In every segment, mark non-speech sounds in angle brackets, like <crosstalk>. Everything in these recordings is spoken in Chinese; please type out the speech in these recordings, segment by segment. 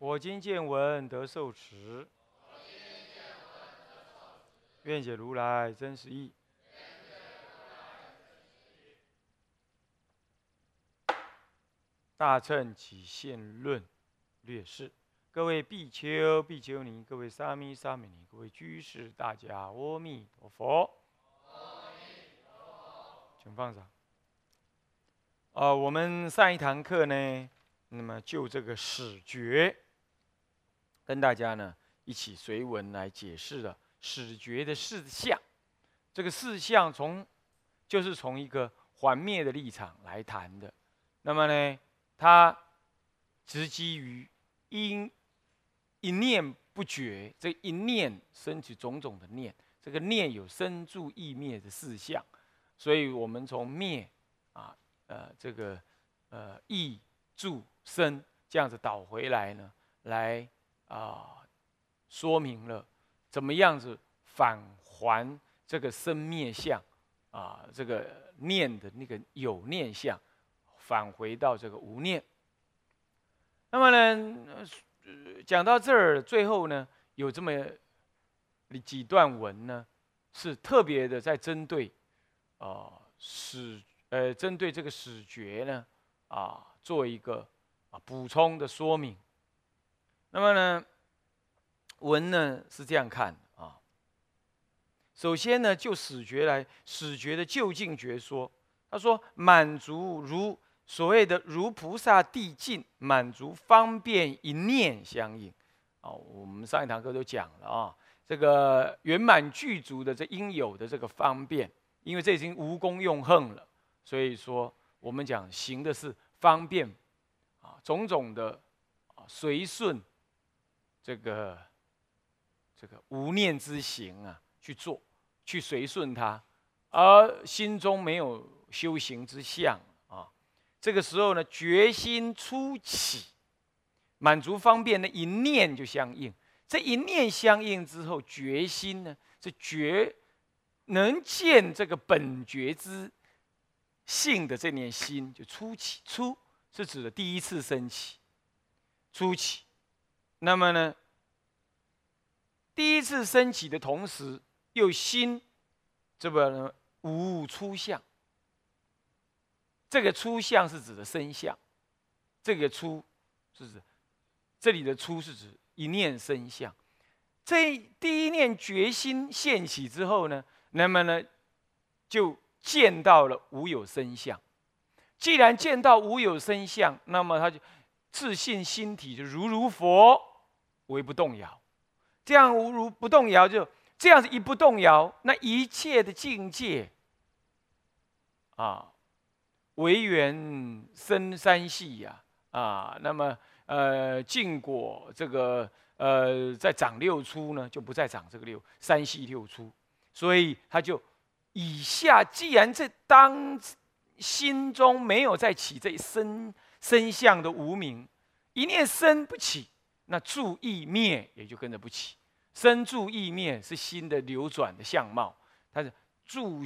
我今见闻得受持，愿解如来真实义。大乘起信论略释。各位比丘、比丘尼，各位沙弥、沙弥尼，各位居士，大家阿弥陀佛。请放上。啊，我们上一堂课呢，那么就这个始觉，跟大家呢一起随文来解释了始觉的事项。这个事项从就是从一个幻灭的立场来谈的。那么呢，它直基于因。一念不绝，这一念生起种种的念，这个念有生住意灭的四项，所以我们从灭啊，呃，这个呃意住生这样子倒回来呢，来啊说明了怎么样子返还这个生灭相啊，这个念的那个有念相，返回到这个无念。那么呢？讲到这儿，最后呢，有这么几段文呢，是特别的在针对啊史呃针对这个史觉呢啊做一个啊补充的说明。那么呢，文呢是这样看啊。首先呢，就始觉来，始觉的就近觉说，他说满足如。所谓的如菩萨地境，满足方便一念相应，啊，我们上一堂课都讲了啊，这个圆满具足的这应有的这个方便，因为这已经无功用恨了，所以说我们讲行的是方便，啊，种种的啊随顺这个这个无念之行啊去做，去随顺它，而心中没有修行之相啊。这个时候呢，决心初起，满足方便的一念就相应。这一念相应之后，决心呢，是觉能见这个本觉之性的这念心就初起。初是指的第一次升起，初起。那么呢，第一次升起的同时，又心这个呢无出相。这个初相是指的生相，这个初是指这里的初是指一念生相。这第一念决心现起之后呢，那么呢就见到了无有生相。既然见到无有生相，那么他就自信心体就如如佛为不动摇。这样无如不动摇，就这样子一不动摇，那一切的境界啊。唯缘生三系呀，啊，那么呃，净果这个呃，在长六出呢，就不再长这个六三系六出，所以他就以下，既然这当心中没有再起这一生生相的无名，一念生不起，那住意灭也就跟着不起。生住意灭是心的流转的相貌，它是住。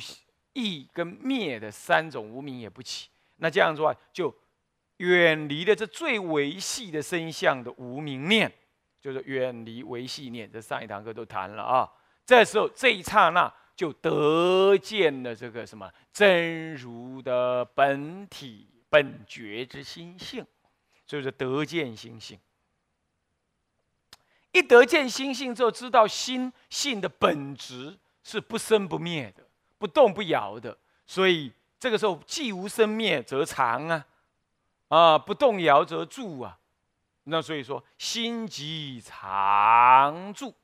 意跟灭的三种无名也不起，那这样子话就远离了这最维系的身相的无名念，就是远离维系念。这上一堂课都谈了啊。这时候这一刹那就得见了这个什么真如的本体本觉之心性，所以说得见心性。一得见心性之后，知道心性的本质是不生不灭的。不动不摇的，所以这个时候既无生灭则常啊，啊不动摇则住啊，那所以说心即常住，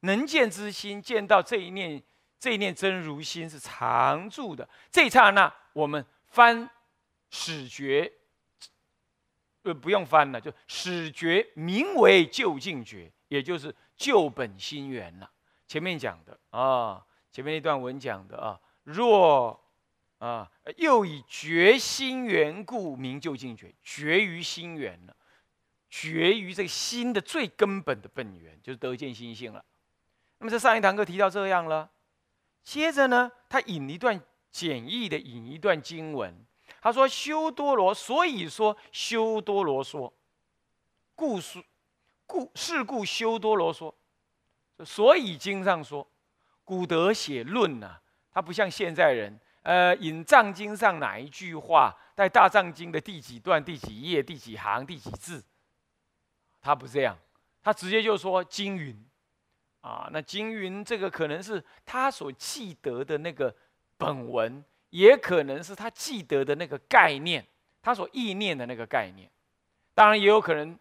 能见之心见到这一念这一念真如心是常住的。这一刹那，我们翻始觉呃，不用翻了，就始觉名为究竟觉，也就是救本心源了。前面讲的啊，前面那段文讲的啊，若啊又以觉心缘故名究竟觉，觉于心源了，觉于这个心的最根本的本源，就是得见心性了。那么在上一堂课提到这样了，接着呢，他引一段简易的引一段经文。他说：“修多罗，所以说修多罗说，故说故是故修多罗说，所以经上说，古德写论呐，他不像现在人，呃，引藏经上哪一句话，在大藏经的第几段、第几页、第几行、第几字，他不这样，他直接就说经云，啊，那经云这个可能是他所记得的那个本文。”也可能是他记得的那个概念，他所意念的那个概念。当然，也有可能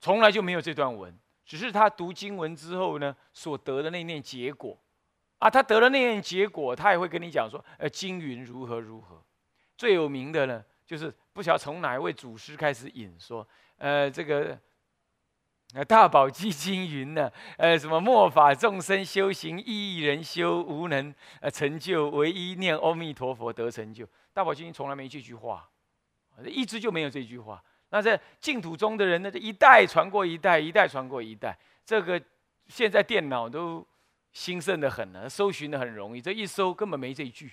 从来就没有这段文，只是他读经文之后呢，所得的那念结果。啊，他得了那念结果，他也会跟你讲说，呃，经云如何如何。最有名的呢，就是不晓得从哪一位祖师开始引说，呃，这个。那大宝积经 <laughs> 云呢？呃，什么末法众生修行，一人修无能呃成就，唯一念阿弥陀佛得成就。大宝经从来没这句话，一直就没有这句话。那在净土中的人呢，这一代传过一代，一代传过一代。这个现在电脑都兴盛的很了，搜寻的很容易。这一搜根本没这一句，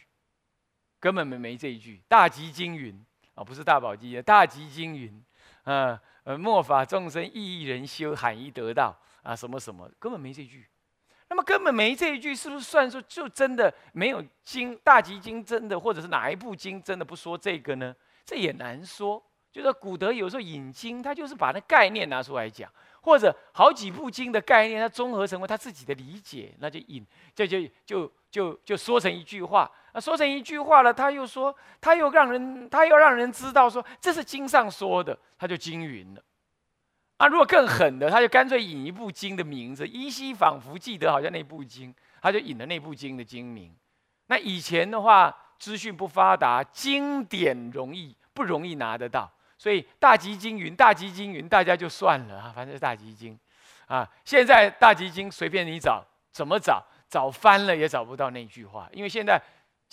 根本没没这一句。大吉经云啊，不是大宝积，大吉经云，啊。呃，末法众生一一人修，罕一得道啊，什么什么，根本没这句。那么根本没这一句，是不是算说就真的没有经大集经真的，或者是哪一部经真的不说这个呢？这也难说。就是古德有时候引经，他就是把那概念拿出来讲，或者好几部经的概念，他综合成为他自己的理解，那就引，这就就就就说成一句话。啊，说成一句话了，他又说，他又让人，他又让人知道说这是经上说的，他就惊云了。啊，如果更狠的，他就干脆引一部经的名字，依稀仿佛记得好像那部经，他就引了那部经的经名。那以前的话，资讯不发达，经典容易不容易拿得到，所以大集经云，大集经云，大家就算了啊，反正是大集经。啊，现在大集经随便你找，怎么找，找翻了也找不到那句话，因为现在。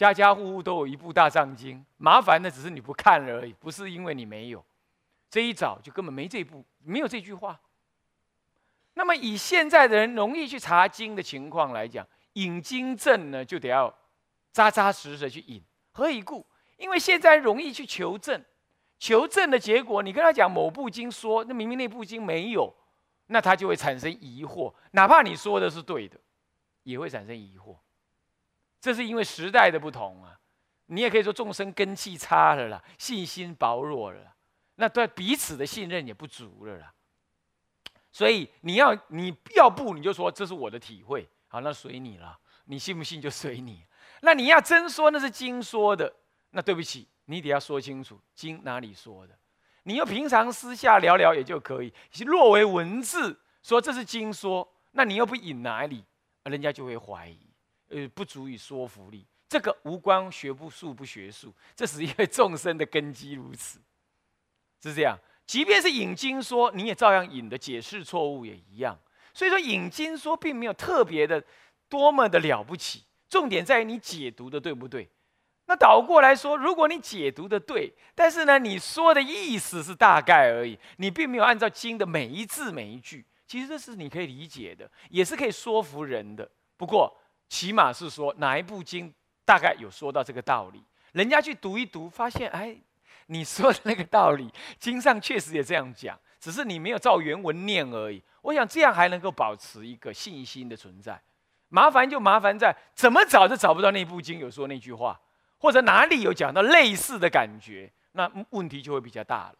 家家户户都有一部大藏经，麻烦的只是你不看了而已，不是因为你没有。这一找就根本没这部，没有这句话。那么以现在的人容易去查经的情况来讲，引经证呢就得要扎扎实实的去引。何以故？因为现在容易去求证，求证的结果，你跟他讲某部经说，那明明那部经没有，那他就会产生疑惑。哪怕你说的是对的，也会产生疑惑。这是因为时代的不同啊，你也可以说众生根气差了啦，信心薄弱了，那对彼此的信任也不足了啦。所以你要你要不你就说这是我的体会，好，那随你了，你信不信就随你。那你要真说那是经说的，那对不起，你得要说清楚经哪里说的。你要平常私下聊聊也就可以，若为文字说这是经说，那你又不引哪里，人家就会怀疑。呃，不足以说服力。这个无关学不术不学术，这是因为 <laughs> 众生的根基如此，是这样。即便是引经说，你也照样引的解释错误也一样。所以说引经说并没有特别的多么的了不起，重点在于你解读的对不对。那倒过来说，如果你解读的对，但是呢你说的意思是大概而已，你并没有按照经的每一字每一句，其实这是你可以理解的，也是可以说服人的。不过。起码是说哪一部经大概有说到这个道理，人家去读一读，发现哎，你说的那个道理，经上确实也这样讲，只是你没有照原文念而已。我想这样还能够保持一个信心的存在。麻烦就麻烦在怎么找都找不到那部经有说那句话，或者哪里有讲到类似的感觉，那问题就会比较大了，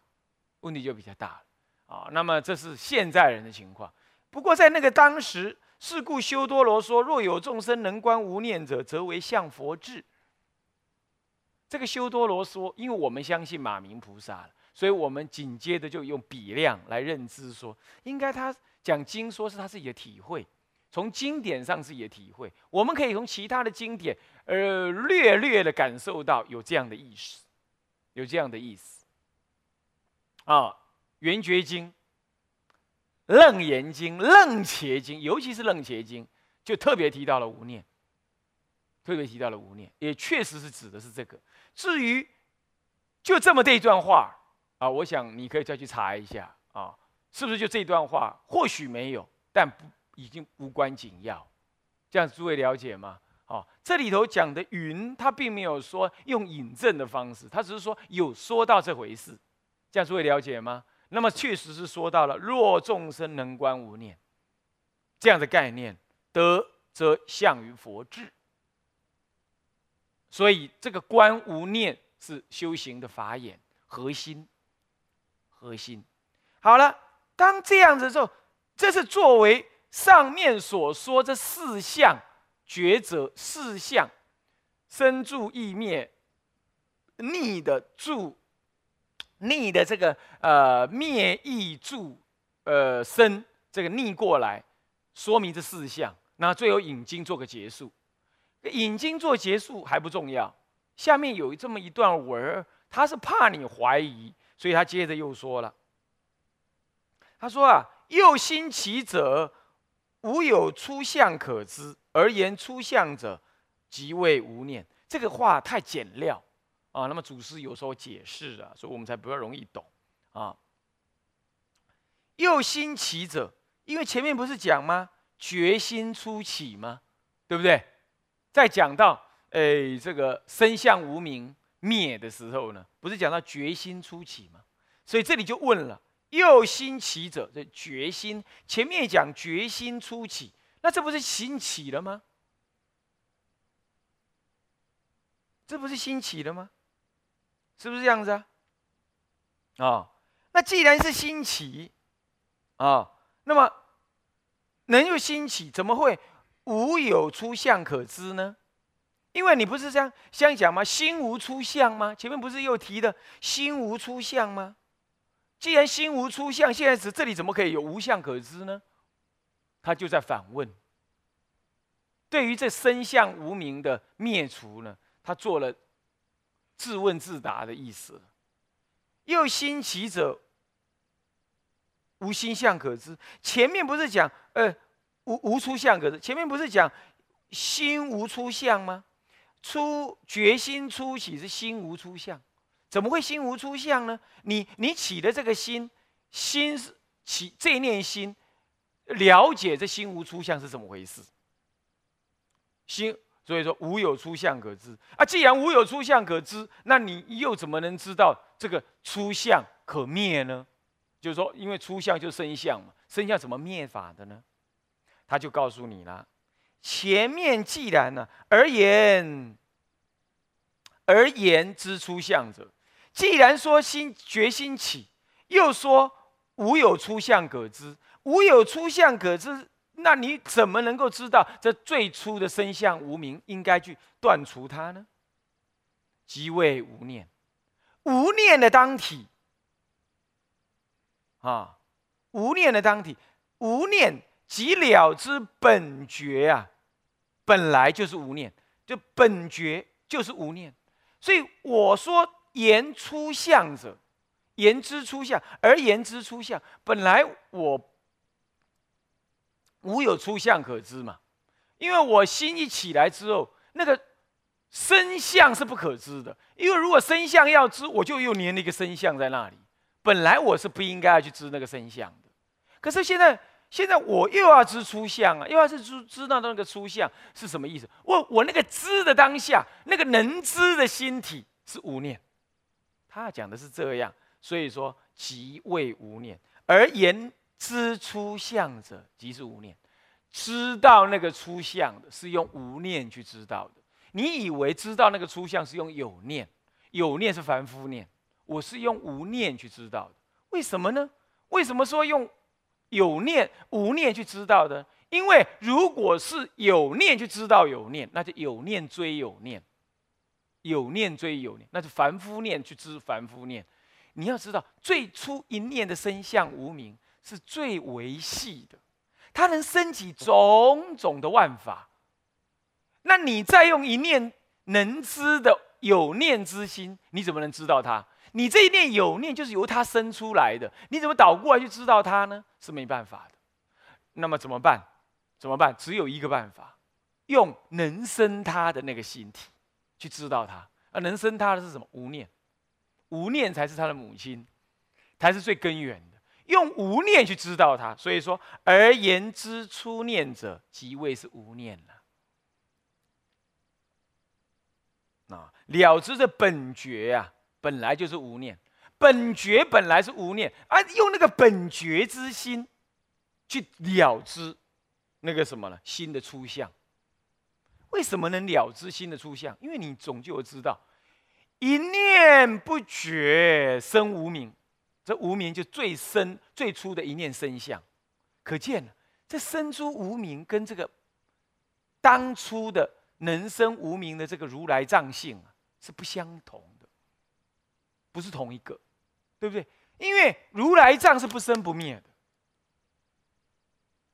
问题就比较大了啊。那么这是现在人的情况，不过在那个当时。是故修多罗说：若有众生能观无念者，则为向佛智。这个修多罗说，因为我们相信马明菩萨了，所以我们紧接着就用比量来认知说，应该他讲经说是他自己的体会，从经典上自己的体会，我们可以从其他的经典，呃，略略的感受到有这样的意思，有这样的意思。啊，圆觉经、楞严经、楞伽经，尤其是楞伽经，就特别提到了无念，特别提到了无念，也确实是指的是这个。至于就这么这一段话啊，我想你可以再去查一下啊，是不是就这段话？或许没有，但不已经无关紧要。这样诸位了解吗？哦，这里头讲的云，他并没有说用引证的方式，他只是说有说到这回事。这样诸位了解吗？那么确实是说到了若众生能观无念这样的概念，得则向于佛智。所以这个观无念是修行的法眼核心。核心好了，当这样子之后，这是作为上面所说这四项抉择四项生住意灭逆的住。逆的这个呃灭意住呃生这个逆过来，说明这四项。那最后引经做个结束，引经做结束还不重要。下面有这么一段文儿，他是怕你怀疑，所以他接着又说了。他说啊，又兴其者，无有出相可知，而言出相者，即为无念。这个话太简料。啊，那么祖师有时候解释啊，所以我们才比较容易懂啊。又兴起者，因为前面不是讲吗？决心初起吗？对不对？在讲到哎这个身相无名灭的时候呢，不是讲到决心初起吗？所以这里就问了：又兴起者，这决心前面讲决心初起，那这不是兴起了吗？这不是兴起了吗？是不是这样子啊？啊，那既然是兴起，啊，那么能有兴起，怎么会无有出相可知呢？因为你不是这样相讲吗？心无出相吗？前面不是又提的心无出相吗？既然心无出相，现在是这里怎么可以有无相可知呢？他就在反问。对于这身相无名的灭除呢，他做了。自问自答的意思。又心起者，无心相可知。前面不是讲，呃，无无出相可知。前面不是讲心无出相吗？出决心初起是心无出相，怎么会心无出相呢？你你起的这个心，心是起这念心，了解这心无出相是怎么回事？心。所以说无有出相可知啊！既然无有出相可知，那你又怎么能知道这个出相可灭呢？就是说，因为出相就生相嘛，生相怎么灭法的呢？他就告诉你了：前面既然呢，而言而言之出相者，既然说心决心起，又说无有出相可知，无有出相可知。那你怎么能够知道这最初的生相无名应该去断除它呢？即为无念，无念的当体啊，无念的当体，无念即了之本觉啊，本来就是无念，就本觉就是无念。所以我说言出相者，言之出相，而言之出相，本来我。无有出相可知嘛？因为我心一起来之后，那个身相是不可知的。因为如果身相要知，我就又粘了一个身相在那里。本来我是不应该要去知那个身相的。可是现在，现在我又要知出相啊，又要是知知道那个出相是什么意思？我我那个知的当下，那个能知的心体是无念。他讲的是这样，所以说即为无念而言。知出相者即是无念，知道那个出相的是用无念去知道的。你以为知道那个出相是用有念，有念是凡夫念，我是用无念去知道的。为什么呢？为什么说用有念、无念去知道的？因为如果是有念去知道有念，那就有念追有念，有念追有念，那是凡夫念去知凡夫念。你要知道，最初一念的生相无名。是最维系的，它能升起种种的万法。那你再用一念能知的有念之心，你怎么能知道它？你这一念有念就是由他生出来的，你怎么倒过来去知道他呢？是没办法的。那么怎么办？怎么办？只有一个办法，用能生他的那个心体去知道他。啊，能生他的是什么？无念，无念才是他的母亲，才是最根源。用无念去知道他，所以说而言之初念者，即谓是无念了。啊，了知的本觉啊，本来就是无念，本觉本来是无念，啊，用那个本觉之心去了知那个什么呢？心的出相。为什么能了知心的出相？因为你总就知道，一念不觉生无名，这无名就最深最初的一念生相。可见这生出无名跟这个当初的。能生无名的这个如来藏性啊，是不相同的，不是同一个，对不对？因为如来藏是不生不灭的，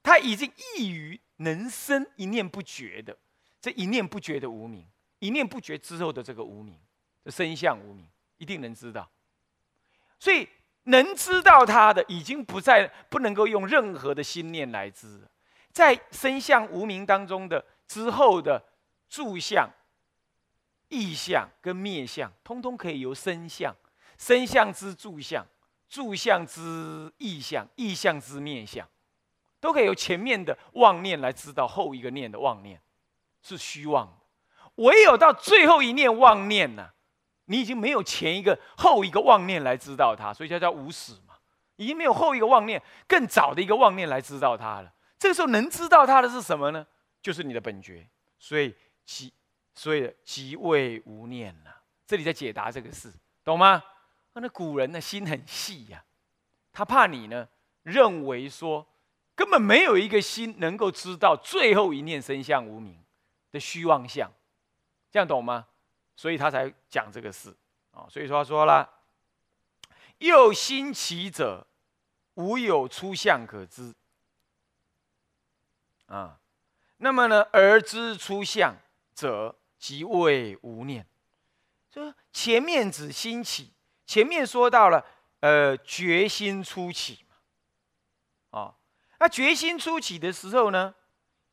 他已经异于能生一念不绝的这一念不绝的无名，一念不绝之后的这个无名，这生相无名，一定能知道。所以能知道他的，已经不再不能够用任何的心念来知，在生相无名当中的之后的。住相、意相跟灭相，通通可以由身相、身相之住相、住相之意相、意相之灭相，都可以由前面的妄念来知道后一个念的妄念是虚妄的。唯有到最后一念妄念呢，你已经没有前一个后一个妄念来知道它，所以叫叫无始嘛，已经没有后一个妄念更早的一个妄念来知道它了。这个时候能知道它的是什么呢？就是你的本觉，所以。即所以即位无念呐，这里在解答这个事，懂吗？那古人的心很细呀，他怕你呢认为说根本没有一个心能够知道最后一念生相无名的虚妄相，这样懂吗？所以他才讲这个事啊。所以说他说了，又心起者，无有出相可知啊。那么呢，而知出相。者即谓无念，就前面指心起，前面说到了，呃，决心初起嘛，啊，那决心初起的时候呢，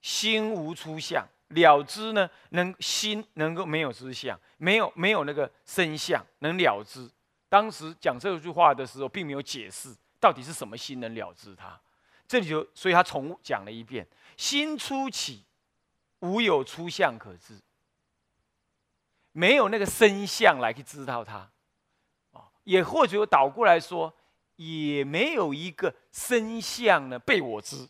心无出相，了知呢，能心能够没有知相，没有没有那个身相，能了知。当时讲这句话的时候，并没有解释到底是什么心能了知它，这里就所以他重讲了一遍，心初起。无有出相可知，没有那个身相来去知道它，啊，也或者倒过来说，也没有一个身相呢被我知，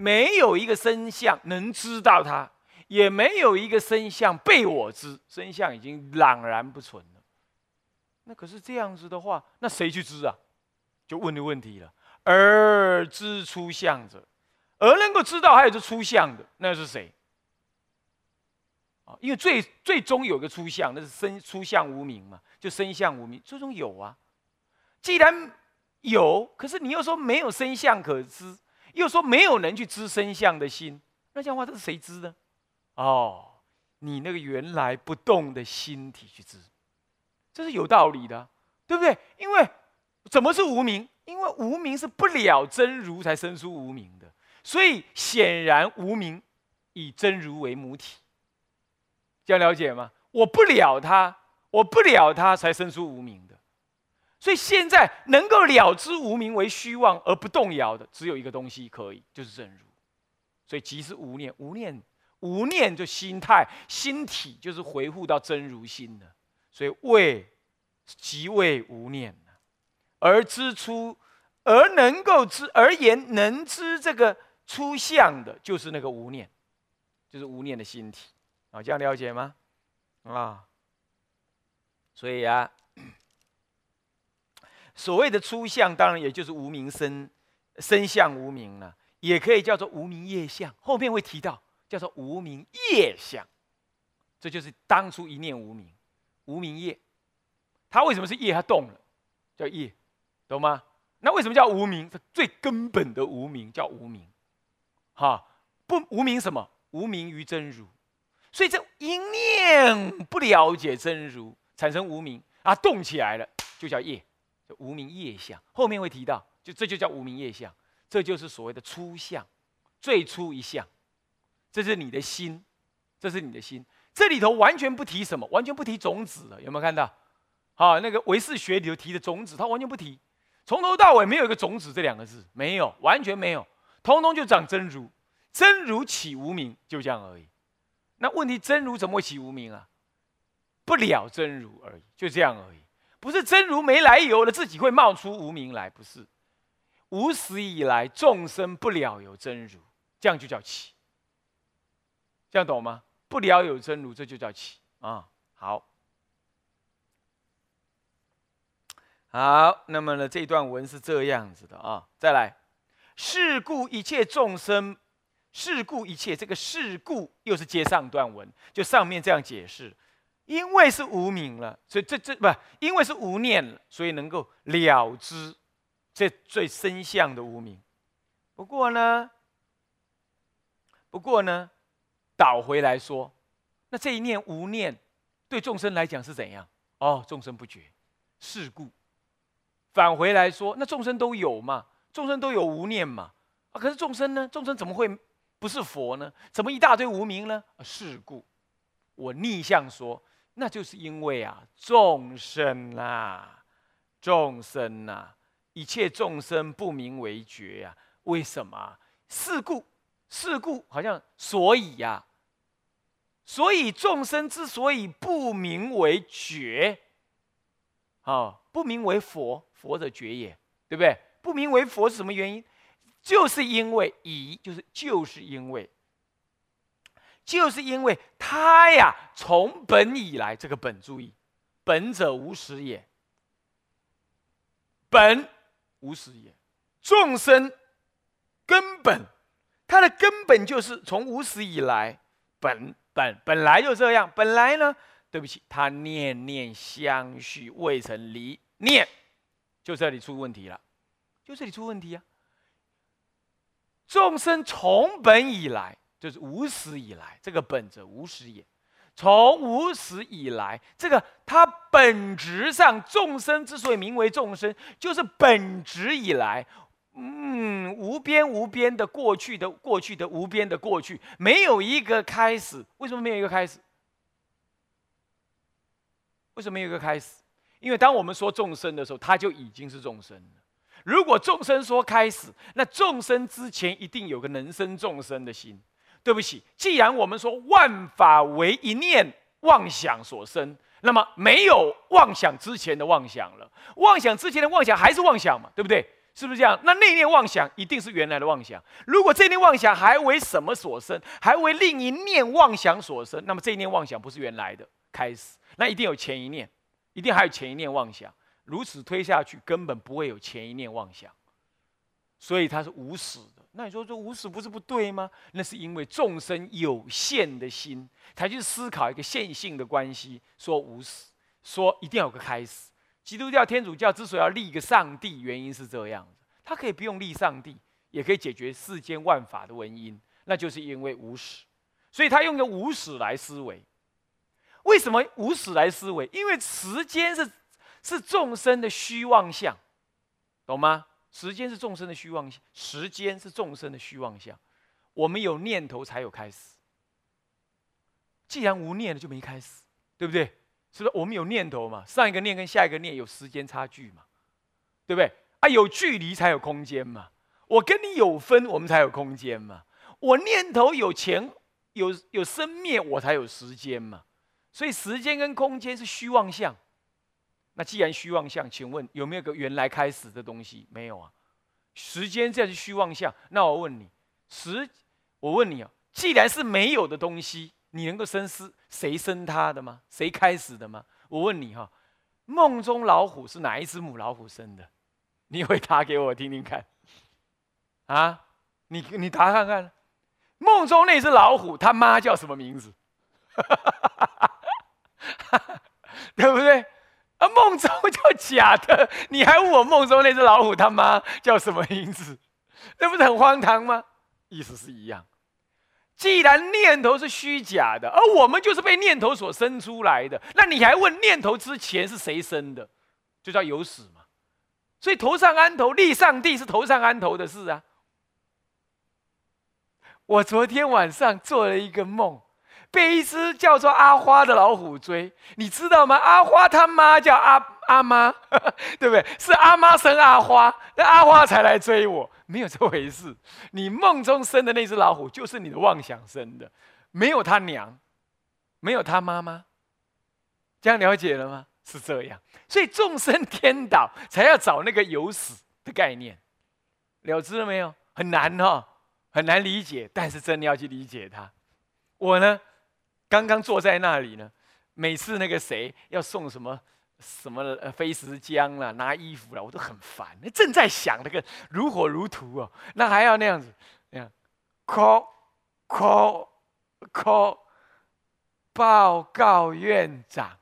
没有一个身相能知道它，也没有一个身相被我知，身相已经朗然不存了。那可是这样子的话，那谁去知啊？就问的问题了。而知出相者。而能够知道还有这出相的，那是谁？因为最最终有个出相，那是生出相无名嘛，就生相无名，最终有啊。既然有，可是你又说没有生相可知，又说没有人去知生相的心，那这样话这是谁知呢？哦，你那个原来不动的心体去知，这是有道理的，对不对？因为怎么是无名？因为无名是不了真如才生出无名的。所以显然无名以真如为母体，这样了解吗？我不了他，我不了他，才生出无名的。所以现在能够了知无名为虚妄而不动摇的，只有一个东西可以，就是真如。所以即是无念，无念，无念就心态、心体，就是回复到真如心的。所以为即为无念而知出，而能够知，而言能知这个。出相的就是那个无念，就是无念的心体啊，这样了解吗？啊，所以啊，所谓的出相，当然也就是无名生生相无名了，也可以叫做无名业相。后面会提到叫做无名业相，这就是当初一念无名，无名业。它为什么是业？它动了，叫业，懂吗？那为什么叫无名？它最根本的无名叫无名。哈，不无名什么？无名于真如，所以这一念不了解真如，产生无名，啊，动起来了，就叫业，无名业相。后面会提到，就这就叫无名业相，这就是所谓的初相，最初一相，这是你的心，这是你的心。这里头完全不提什么，完全不提种子了，有没有看到？好，那个唯识学里头提的种子，它完全不提，从头到尾没有一个种子这两个字，没有，完全没有，通通就长真如，真如起无名，就这样而已。那问题真如怎么会起无名啊？不了真如而已，就这样而已。不是真如没来由的，自己会冒出无名来，不是。无始以来众生不了有真如，这样就叫起。这样懂吗？不了有真如，这就叫起啊。好，好，那么呢，这段文是这样子的啊。再来，是故一切众生，事故一切这个事故又是接上段文，就上面这样解释。因为是无名了，所以这这不，因为是无念了，所以能够了知这最深相的无名。不过呢，不过呢，倒回来说，那这一念无念对众生来讲是怎样？哦，众生不觉，是故。返回来说，那众生都有嘛？众生都有无念嘛？啊，可是众生呢？众生怎么会不是佛呢？怎么一大堆无名呢？是故。我逆向说。那就是因为啊，众生啊，众生啊，一切众生不明为觉呀。为什么？是故，是故，好像所以呀，所以众生之所以不明为觉，啊，不明为佛，佛的觉也，对不对？不明为佛是什么原因？就是因为以，就是就是因为。就是因为他呀，从本以来，这个本注意，本者无始也，本无始也，众生根本，它的根本就是从无始以来，本本本来就这样，本来呢，对不起，他念念相续，未曾离念，就这里出问题了，就这里出问题啊，众生从本以来。就是无始以来，这个本者无始也。从无始以来，这个它本质上，众生之所以名为众生，就是本质以来，嗯，无边无边的过去的过去的无边的过去，没有一个开始。为什么没有一个开始？为什么没有一个开始？因为当我们说众生的时候，它就已经是众生了。如果众生说开始，那众生之前一定有个能生众生的心。对不起，既然我们说万法为一念妄想所生，那么没有妄想之前的妄想了。妄想之前的妄想还是妄想嘛？对不对？是不是这样？那那念妄想一定是原来的妄想。如果这念妄想还为什么所生，还为另一念妄想所生，那么这一念妄想不是原来的开始，那一定有前一念，一定还有前一念妄想。如此推下去，根本不会有前一念妄想，所以它是无始的。那你说这无始不是不对吗？那是因为众生有限的心，才去思考一个线性的关系，说无始，说一定要有个开始。基督教、天主教之所以要立一个上帝，原因是这样子，他可以不用立上帝，也可以解决世间万法的文因，那就是因为无始，所以他用个无始来思维。为什么无始来思维？因为时间是是众生的虚妄相，懂吗？时间是众生的虚妄相，时间是众生的虚妄相。我们有念头才有开始。既然无念了，就没开始，对不对？是不是？我们有念头嘛？上一个念跟下一个念有时间差距嘛？对不对？啊，有距离才有空间嘛？我跟你有分，我们才有空间嘛？我念头有前有有生灭，我才有时间嘛？所以时间跟空间是虚妄相。那既然虚妄相，请问有没有个原来开始的东西？没有啊。时间这是虚妄相，那我问你，时，我问你啊，既然是没有的东西，你能够深思谁生它的吗？谁开始的吗？我问你哈，梦中老虎是哪一只母老虎生的？你回答给我听听看。啊，你你答看看，梦中那只老虎他妈叫什么名字？<laughs> 对不对？啊，梦中叫假的，你还问我梦中那只老虎他妈叫什么名字？那不是很荒唐吗？意思是一样。既然念头是虚假的，而我们就是被念头所生出来的，那你还问念头之前是谁生的？就叫有始嘛。所以头上安头立上帝是头上安头的事啊。我昨天晚上做了一个梦。被一只叫做阿花的老虎追，你知道吗？阿花他妈叫阿阿妈，<laughs> 对不对？是阿妈生阿花，那阿花才来追我，没有这回事。你梦中生的那只老虎，就是你的妄想生的，没有他娘，没有他妈妈。这样了解了吗？是这样，所以众生颠倒，才要找那个有死的概念，了知了没有？很难哈，很难理解，但是真的要去理解它。我呢？刚刚坐在那里呢，每次那个谁要送什么什么飞石浆啦，拿衣服啦，我都很烦。正在想那个如火如荼哦，那还要那样子那样，call call call，报告院长，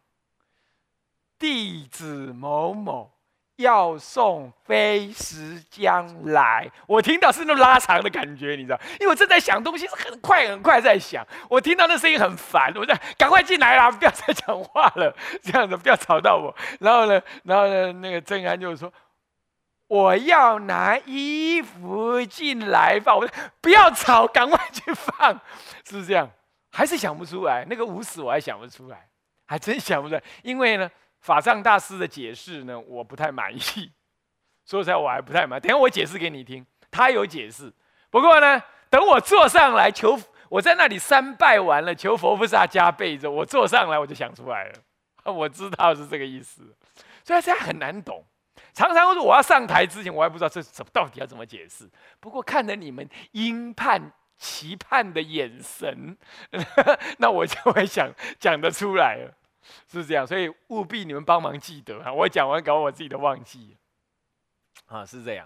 弟子某某。要送飞石将来，我听到是那种拉长的感觉，你知道？因为我正在想东西，是很快很快在想。我听到那声音很烦，我在赶快进来啦，不要再讲话了，这样子不要吵到我。然后呢，然后呢，那个郑安就说：“我要拿衣服进来放。”我说：“不要吵，赶快去放。”是不是这样？还是想不出来？那个无死我还想不出来，还真想不出来，因为呢。法藏大师的解释呢，我不太满意。说实在，我还不太满。等下我解释给你听，他有解释。不过呢，等我坐上来求，我在那里三拜完了，求佛菩萨加倍着，我坐上来我就想出来了。<laughs> 我知道是这个意思，所以这很难懂。常常说我要上台之前，我还不知道这怎到底要怎么解释。不过看着你们殷盼期盼的眼神，<laughs> 那我就会想讲得出来了。<laughs> 是这样，所以务必你们帮忙记得啊！我讲完搞我自己都忘记啊，是这样。